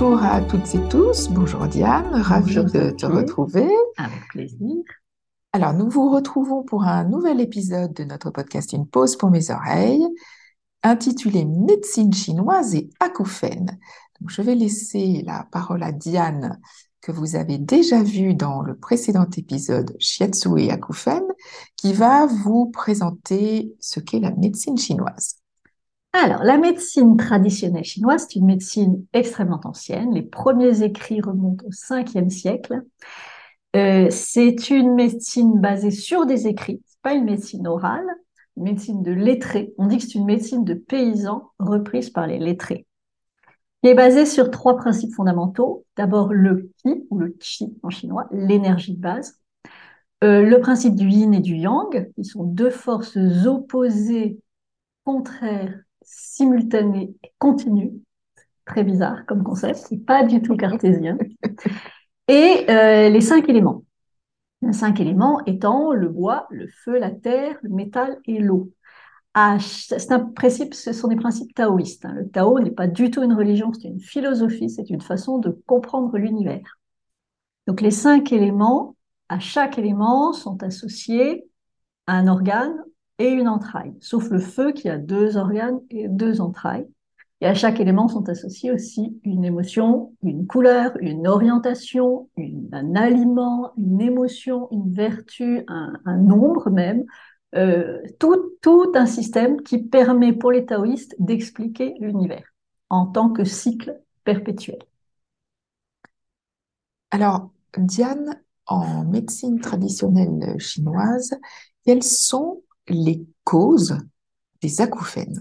Bonjour à toutes et tous. Bonjour Diane, ravie de te retrouver. Avec plaisir. Alors, nous vous retrouvons pour un nouvel épisode de notre podcast Une pause pour mes oreilles, intitulé Médecine chinoise et acouphènes. Donc, je vais laisser la parole à Diane, que vous avez déjà vue dans le précédent épisode Shiatsu et acouphènes, qui va vous présenter ce qu'est la médecine chinoise. Alors, la médecine traditionnelle chinoise, c'est une médecine extrêmement ancienne. Les premiers écrits remontent au 5e siècle. Euh, c'est une médecine basée sur des écrits, c'est pas une médecine orale, une médecine de lettrés. On dit que c'est une médecine de paysans reprise par les lettrés. Elle est basée sur trois principes fondamentaux. D'abord le qi, ou le qi en chinois, l'énergie de base. Euh, le principe du yin et du yang, qui sont deux forces opposées, contraires simultané et continu. Très bizarre comme concept, c'est pas du tout cartésien. Et euh, les cinq éléments. Les cinq éléments étant le bois, le feu, la terre, le métal et l'eau. C'est un principe, ce sont des principes taoïstes. Hein. Le Tao n'est pas du tout une religion, c'est une philosophie, c'est une façon de comprendre l'univers. Donc les cinq éléments, à chaque élément, sont associés à un organe et une entraille, sauf le feu qui a deux organes et deux entrailles. Et à chaque élément sont associés aussi une émotion, une couleur, une orientation, un aliment, une émotion, une vertu, un, nombre même, euh, tout, tout un système qui permet pour les taoïstes d'expliquer l'univers en tant que cycle perpétuel. Alors, Diane, en médecine traditionnelle chinoise, quels sont les causes des acouphènes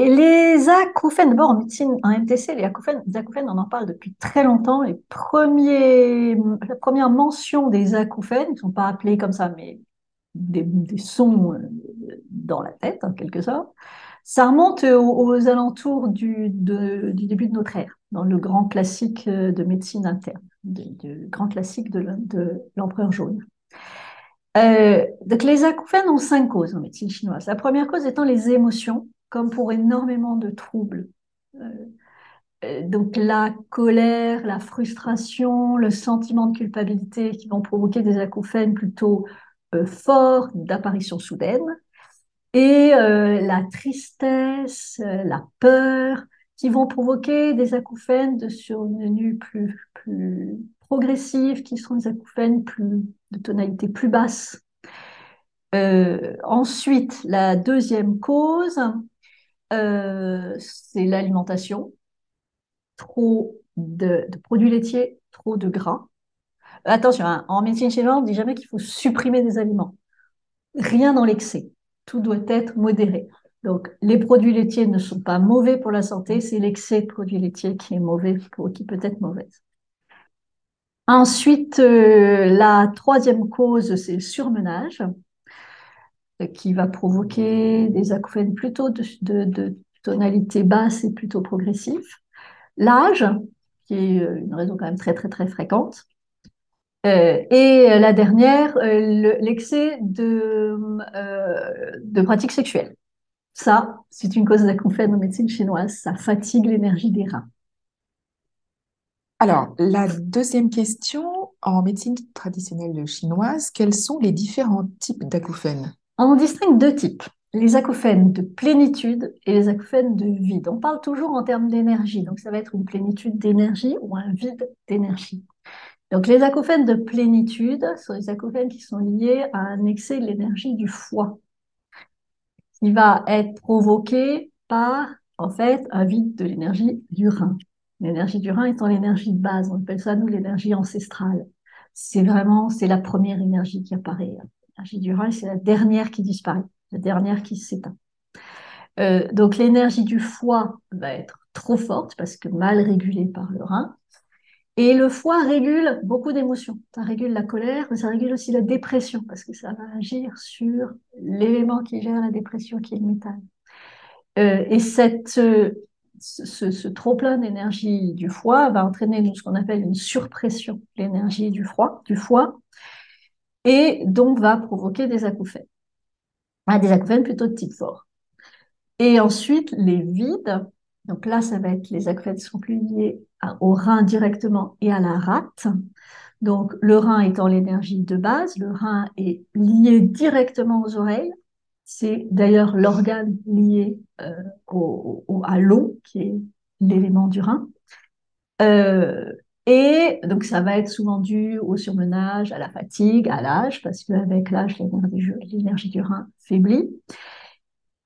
et les acouphènes, d'abord en médecine, en MTC, les acouphènes, acouphènes, on en parle depuis très longtemps. Les premiers, la première mention des acouphènes, ils ne sont pas appelés comme ça, mais des, sons euh, dans la tête, en quelque sorte, ça remonte aux, alentours du, du, début de notre ère, dans le grand classique euh, de médecine interne, le grand classique de l'empereur jaune. Euh, donc les acouphènes ont cinq causes en médecine chinoise. La première cause étant les émotions, comme pour énormément de troubles. Euh, euh, donc la colère, la frustration, le sentiment de culpabilité qui vont provoquer des acouphènes plutôt forts, d'apparition soudaine, et la tristesse, la peur, qui vont provoquer des acouphènes de survenue plus, plus progressives, qui sont des acouphènes plus, de tonalité plus basse. Euh, ensuite, la deuxième cause, euh, c'est l'alimentation. Trop de, produits laitiers, trop de gras. Attention, hein, en médecine chinoise, on ne dit jamais qu'il faut supprimer des aliments. Rien dans l'excès. Tout doit être modéré. Donc, les produits laitiers ne sont pas mauvais pour la santé, c'est l'excès de produits laitiers qui est mauvais, qui peut être mauvaise. Ensuite, euh, la troisième cause, c'est le surmenage, euh, qui va provoquer des acouphènes plutôt de, tonalité basse et plutôt progressive. L'âge, qui est euh, une raison quand même très très très fréquente. et la dernière, l'excès de, de pratiques sexuelles. Ça, c'est une cause d'acouphènes en médecine chinoise, ça fatigue l'énergie des reins. Alors, la deuxième question, en médecine traditionnelle chinoise, quels sont les différents types d'acouphènes? On distingue deux types, les acouphènes de plénitude et les acouphènes de vide. On parle toujours en termes d'énergie, donc ça va être une plénitude d'énergie ou un vide d'énergie. Donc les acouphènes de plénitude sont les acouphènes qui sont liés à un excès de l'énergie du foie, qui va être provoqué par en fait un vide de l'énergie du rein. L'énergie du rein étant l'énergie de base, on appelle ça nous l'énergie ancestrale. C'est vraiment, c'est la première énergie qui apparaît. L'énergie du rein, c'est la dernière qui disparaît, la dernière qui s'éteint. Euh, donc l'énergie du foie va être trop forte parce que mal régulée par le rein. Et le foie régule beaucoup d'émotions. Ça régule la colère, mais ça régule aussi la dépression parce que ça va agir sur l'élément qui gère la dépression, qui est le métal. Euh, et cette ce, trop-plein d'énergie du foie va entraîner ce qu'on appelle une surpression de l'énergie du, du foie et donc va provoquer des acouphènes. Ah, des acouphènes plutôt de type fort. Et ensuite, les vides Donc là, ça va être les acouphènes qui sont plus liés au rein directement et à la rate. Donc le rein étant l'énergie de base, le rein est lié directement aux oreilles. C'est d'ailleurs l'organe lié euh, au, à l'eau, qui est l'élément du rein. Euh, et donc, ça va être souvent dû au surmenage, à la fatigue, à l'âge, parce qu'avec l'âge, l'énergie du rein faiblit.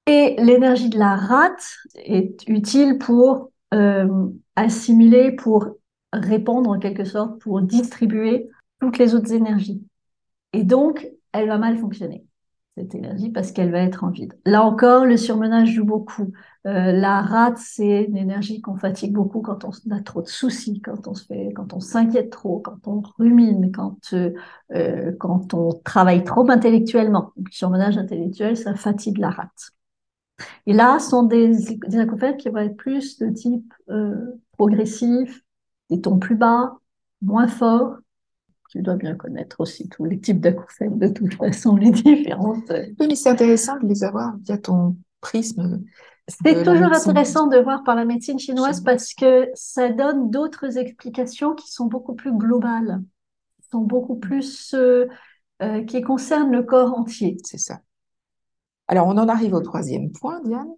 Et l'énergie de la rate est utile pour euh, assimiler, pour répondre en quelque sorte, pour distribuer toutes les autres énergies. Et donc, elle va mal fonctionner cette énergie parce qu'elle va être en vide. Là encore, le surmenage joue beaucoup. Euh, la rate, c'est une énergie qu'on fatigue beaucoup quand on a trop de soucis, quand on se fait, quand on s'inquiète trop, quand on rumine, quand euh, euh, quand on travaille trop intellectuellement. le surmenage intellectuel, ça fatigue la rate. Et là, sont des, des acouphènes qui vont être plus de type progressif, des tons plus bas, moins forts, tu dois bien connaître aussi tous les types d'acouphènes, de toute façon, les différentes. Oui, mais c'est intéressant de les avoir via ton prisme. C'est toujours intéressant de voir par la médecine chinoise parce que ça donne d'autres explications qui sont beaucoup plus globales, qui sont beaucoup plus euh, euh, qui concernent le corps entier. C'est ça. Alors, on en arrive au troisième point, Diane.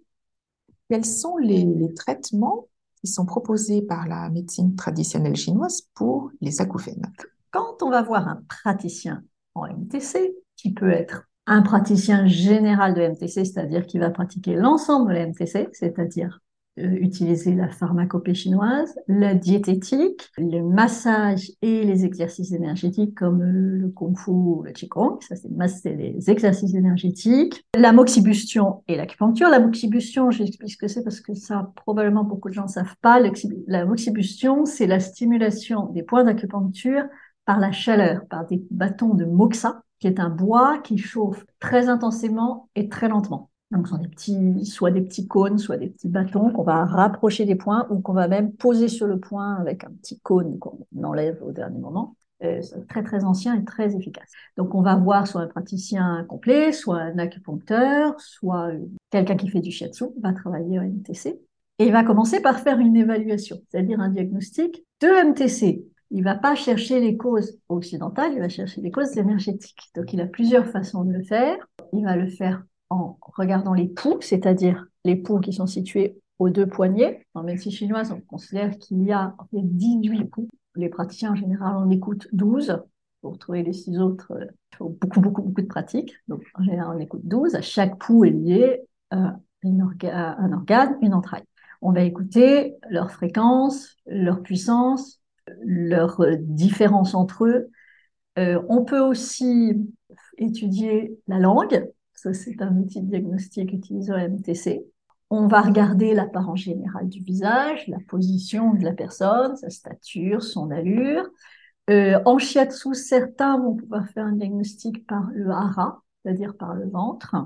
Quels sont les, les traitements qui sont proposés par la médecine traditionnelle chinoise pour les acouphènes? Quand on va voir un praticien en MTC, qui peut être un praticien général de MTC, c'est-à-dire qui va pratiquer l'ensemble de la MTC, c'est-à-dire euh, utiliser la pharmacopée chinoise, la diététique, le massage et les exercices énergétiques comme euh, le kung fu ou le qigong, ça c'est les exercices énergétiques, la moxibustion et l'acupuncture. La moxibustion, j'explique ce que c'est parce que ça probablement beaucoup de gens ne savent pas. La moxibustion, c'est la stimulation des points d'acupuncture par la chaleur, par des bâtons de moxa, qui est un bois qui chauffe très intensément et très lentement. Donc, ce sont des petits, soit des petits cônes, soit des petits bâtons qu'on va rapprocher des points ou qu'on va même poser sur le point avec un petit cône qu'on enlève au dernier moment. Euh, c'est très très ancien et très efficace. Donc on va voir soit un praticien complet, soit un acupuncteur, soit quelqu'un qui fait du shiatsu, va travailler en MTC. Et il va commencer par faire une évaluation, c'est-à-dire un diagnostic de MTC il va pas chercher les causes occidentales, il va chercher les causes énergétiques. Donc il a plusieurs façons de le faire. Il va le faire en regardant les poux, c'est-à-dire les poux qui sont situés aux deux poignets. En médecine chinoise, on considère qu'il y a 18 poux. Les praticiens, en général, en écoutent 12. Pour trouver les six autres, il faut beaucoup, beaucoup, beaucoup de pratiques. Donc, en général, on écoute 12. À chaque poux est lié à un organe, une entraille. On va écouter leur fréquence, leur puissance, leurs différences entre eux. Euh, on peut aussi étudier la langue. Ça, c'est un outil de diagnostic utilisé au MTC. On va regarder l'apparence générale du visage, la position de la personne, sa stature, son allure. Euh, en shiatsu, certains vont pouvoir faire un diagnostic par le hara, c'est-à-dire par le ventre.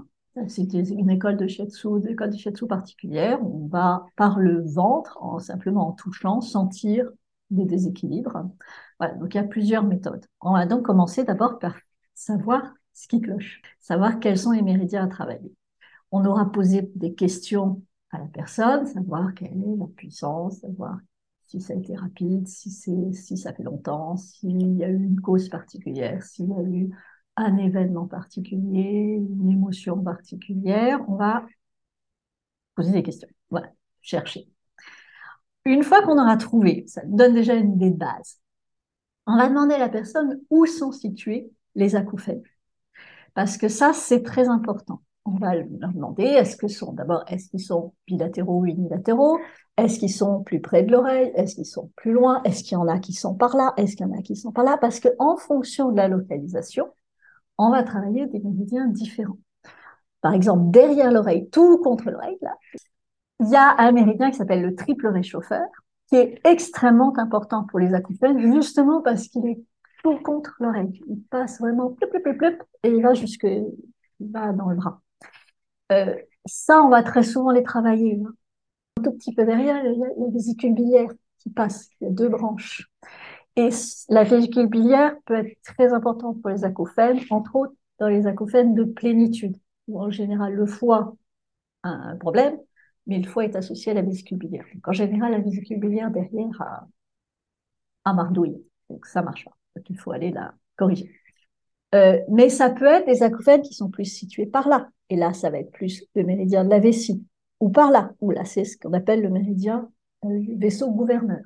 C'est une école de shiatsu, une école de shiatsu particulière. On va par le ventre, en simplement en touchant, sentir des déséquilibres. Donc il y a plusieurs méthodes. On va donc commencer d'abord par savoir ce qui cloche, savoir quels sont les méridiens à travailler. On aura posé des questions à la personne, savoir quelle est la puissance, savoir si ça a été rapide, si, si ça fait longtemps, s'il y a eu une cause particulière, s'il y a eu un événement particulier, une émotion particulière. On va poser des questions. Chercher. Une fois qu'on aura trouvé, ça donne déjà une idée de base, on va demander à la personne où sont situés les acouphènes. Parce que ça, c'est très important. On va leur demander, est-ce que sont, d'abord, est-ce qu'ils sont bilatéraux ou unilatéraux? Est-ce qu'ils sont plus près de l'oreille? Est-ce qu'ils sont plus loin? Est-ce qu'il y en a qui sont par là? Est-ce qu'il y en a qui sont par là? Parce que en fonction de la localisation, on va travailler des méridiens différents. Par exemple, derrière l'oreille, tout contre l'oreille, là, il y a un méridien qui s'appelle le triple réchauffeur, qui est extrêmement important pour les acouphènes, justement parce qu'il est tout contre l'oreille. Il passe vraiment plup, plup, plup, et il va jusque, il va dans le bras. Euh, ça, on va très souvent les travailler. Hein. Un tout petit peu derrière, il y a la vésicule biliaire qui passe. Il y a deux branches. Et la vésicule biliaire peut être très importante pour les acouphènes, entre autres dans les acouphènes de plénitude, où en général le foie a un problème, mais le foie est associé à la vésicule biliaire. En général, la vésicule biliaire derrière a, a mardouille. Donc, ça marche pas. Donc, il faut aller la corriger. Euh, mais ça peut être des acouphènes qui sont plus situés par là. Et là, ça va être plus le méridien de la vessie. Ou par là. Ou là, c'est ce qu'on appelle le méridien euh, vaisseau gouverneur.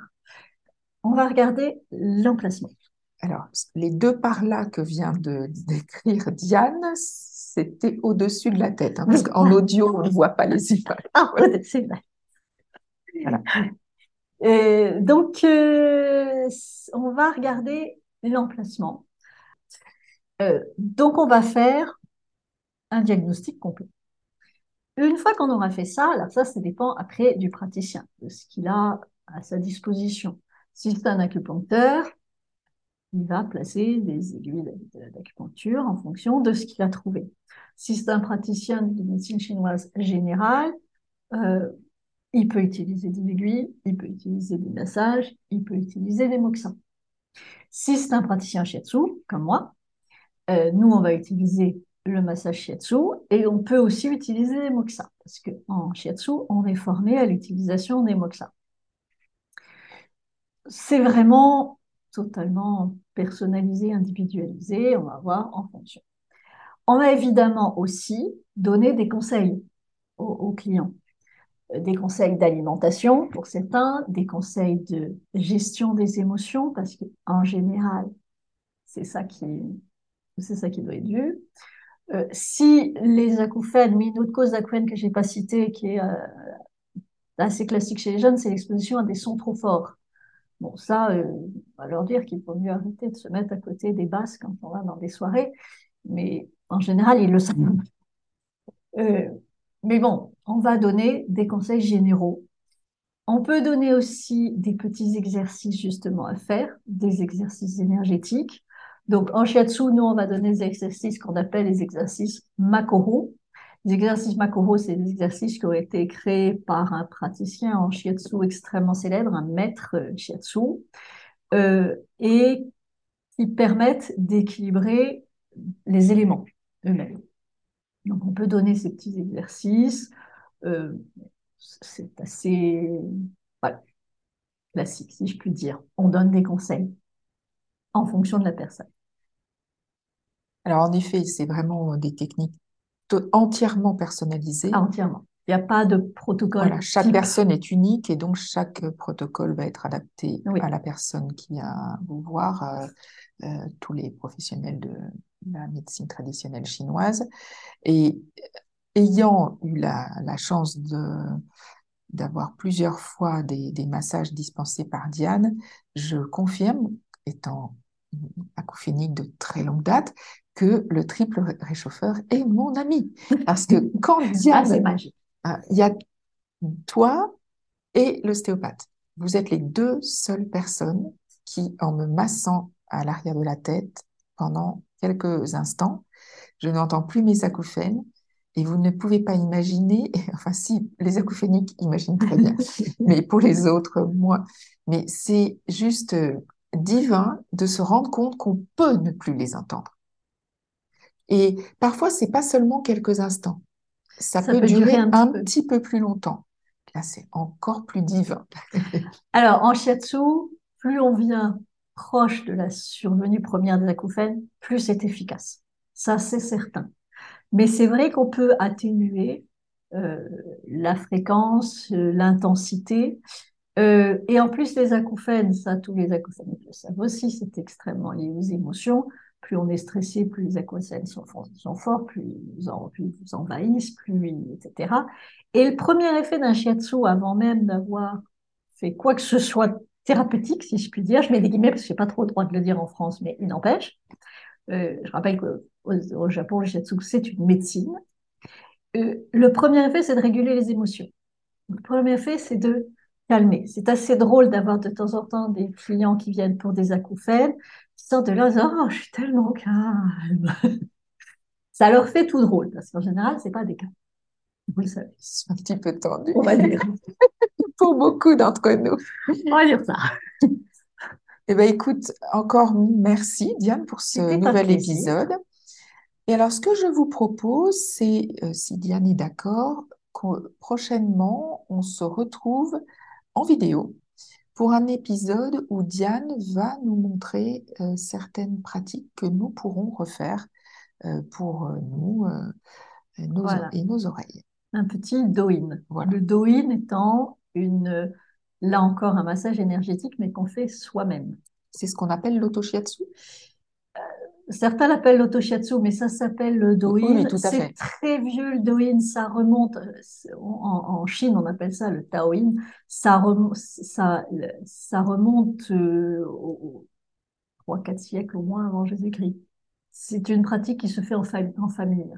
On va regarder l'emplacement. Alors, les deux par là que vient de décrire Diane, c'était au-dessus de la tête, hein, parce qu'en audio, on ne voit pas les images. Ah, c'est vrai. Voilà. Euh, donc, euh, on va regarder l'emplacement. Euh, donc, on va faire un diagnostic complet. Une fois qu'on aura fait ça, alors ça, ça dépend après du praticien, de ce qu'il a à sa disposition. Si c'est un acupuncteur, il va placer des aiguilles d'acupuncture en fonction de ce qu'il a trouvé. Si c'est un praticien de médecine chinoise générale, euh, il peut utiliser des aiguilles, il peut utiliser des massages, il peut utiliser des moxins. Si c'est un praticien shiatsu, comme moi, euh, nous, on va utiliser le massage shiatsu et on peut aussi utiliser des moxins parce qu'en shiatsu, on est formé à l'utilisation des moxins. C'est vraiment totalement personnalisé, individualisé, on va voir en fonction. On va évidemment aussi donner des conseils aux, clients. Euh, des conseils d'alimentation pour certains, des conseils de gestion des émotions, parce qu'en général, c'est ça qui, ça qui doit être vu. Euh, si les acouphènes, mais une autre cause d'acouphènes que j'ai pas citée, qui est euh, assez classique chez les jeunes, c'est l'exposition à des sons trop forts. Bon, ça, euh, on va leur dire qu'il faut mieux arrêter de se mettre à côté des basses quand on va dans des soirées, mais en général, ils le savent. Euh, mais bon, on va donner des conseils généraux. On peut donner aussi des petits exercices justement à faire, des exercices énergétiques. Donc en shiatsu, nous, on va donner des exercices qu'on appelle les exercices Makoro. Les exercices Makoro, c'est des exercices qui ont été créés par un praticien en shiatsu extrêmement célèbre, un maître shiatsu, euh, et qui permettent d'équilibrer les éléments eux-mêmes. Donc on peut donner ces petits exercices. Euh, c'est assez classique, si je puis dire. On donne des conseils en fonction de la personne. Alors en effet, c'est vraiment des techniques entièrement personnalisé. Ah, entièrement. Il n'y a pas de protocole. Voilà, chaque personne est unique et donc chaque protocole va être adapté à la personne qui vient vous voir, euh, euh, tous les professionnels de la médecine traditionnelle chinoise. Et ayant eu la, la chance de d'avoir plusieurs fois des, des, massages dispensés par Diane, je confirme, étant acouphénique de très longue date, que le triple réchauffeur est mon ami. Parce que quand ah, Diane, ah, il y a toi et l'ostéopathe. Vous êtes les deux seules personnes qui, en me massant à l'arrière de la tête pendant quelques instants, je n'entends plus mes acouphènes et vous ne pouvez pas imaginer, enfin si, les acouphéniques imaginent très bien, mais pour les autres, moi, mais c'est juste divin de se rendre compte qu'on peut ne plus les entendre. Et parfois, c'est pas seulement quelques instants. Ça, peut, durer, un, petit, peu. plus longtemps. Là, c'est encore plus divin. Alors, en shiatsu, plus on vient proche de la survenue première des acouphènes, plus c'est efficace. Ça, c'est certain. Mais c'est vrai qu'on peut atténuer euh, la fréquence, euh, l'intensité. Euh, et en plus, les acouphènes, ça, tous les acouphènes le savent aussi, c'est extrêmement lié aux émotions plus on est stressé, plus les aquacènes sont, forts, plus ils, en, vous envahissent, plus etc. Et le premier effet d'un shiatsu, avant même d'avoir fait quoi que ce soit thérapeutique, si je puis dire, je mets des guillemets parce que je n'ai pas trop le droit de le dire en France, mais il n'empêche. Euh, je rappelle qu'au Japon, le shiatsu, c'est une médecine. Euh, le premier effet, c'est de réguler les émotions. Le premier effet, c'est de calmer. C'est assez drôle d'avoir de temps en temps des clients qui viennent pour des acouphènes, qui sortent de là, oh, je suis tellement calme. Ça leur fait tout drôle, parce qu'en général, c'est pas des cas. Vous le savez. C'est un petit peu tendu. On va dire. pour beaucoup d'entre nous. On va dire ça. Eh bien, écoute, encore merci, Diane, pour ce nouvel épisode. Et alors, ce que je vous propose, c'est, euh, si Diane est d'accord, prochainement, on se retrouve en vidéo pour un épisode où Diane va nous montrer euh, certaines pratiques que nous pourrons refaire euh, pour euh, nous nos, et nos oreilles. Un petit do-in. Le do-in étant une, là encore un massage énergétique, mais qu'on fait soi-même. C'est ce qu'on appelle l'autoshiatsu? Certains l'appellent l'autoshiatsu, mais ça s'appelle le doin. c'est très vieux le doin, ça remonte, en, Chine on appelle ça le taoin, ça, remonte, ça, ça remonte euh, aux 3-4 siècles au moins avant Jésus-Christ. C'est une pratique qui se fait en, en famille.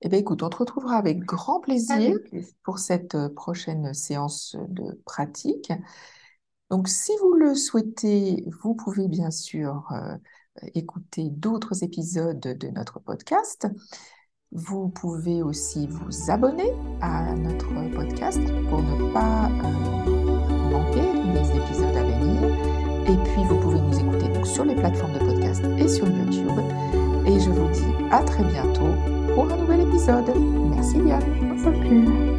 Eh bien, écoute, on te retrouvera avec grand plaisir pour cette euh, prochaine séance de pratique. Donc, si vous le souhaitez, vous pouvez bien sûr euh, écouter d'autres épisodes de notre podcast. Vous pouvez aussi vous abonner à notre podcast pour ne pas euh, manquer les épisodes à venir. Et puis, vous pouvez nous écouter donc, sur les plateformes de podcast et sur YouTube. Et je vous dis à très bientôt pour un nouvel épisode. Merci bien.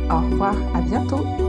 Au revoir, à bientôt.